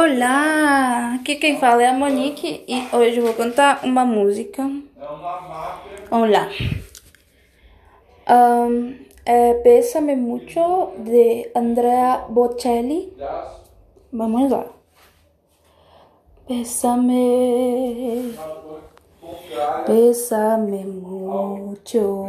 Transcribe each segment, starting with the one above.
Olá, aqui quem fala é a Monique e hoje eu vou cantar uma música. Vamos lá. Um, é Pésame Mucho de Andrea Bocelli. Vamos lá. Pésame, pésame mucho.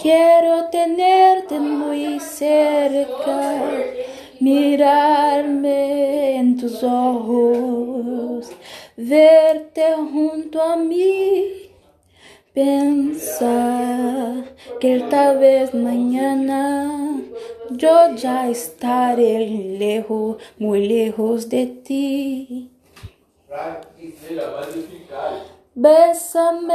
Quiero tenerte muy cerca, mirarme en tus ojos, verte junto a mí. Pensar que tal vez mañana yo ya estaré lejos, muy lejos de ti. Bésame,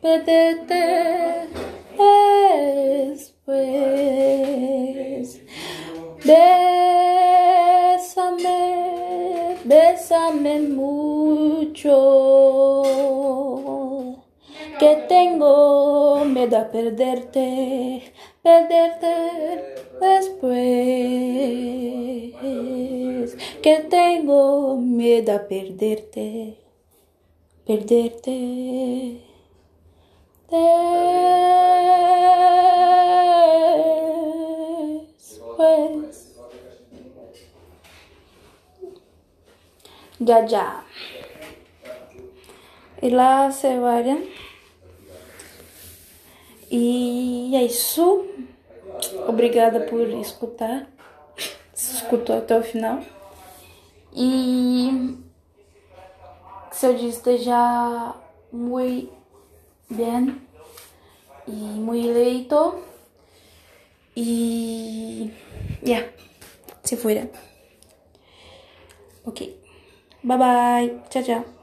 perderte después. Bésame, bésame mucho. Que tengo miedo a perderte, perderte después. Que tengo miedo a perderte, perderte después. Já já. E lá se vai. E é isso. Obrigada por escutar. Se escutou até o final. E seu dia esteja muito bem e muito leito. E. Yeah. Se fuera. Ok. Bye bye. Tchau, tchau.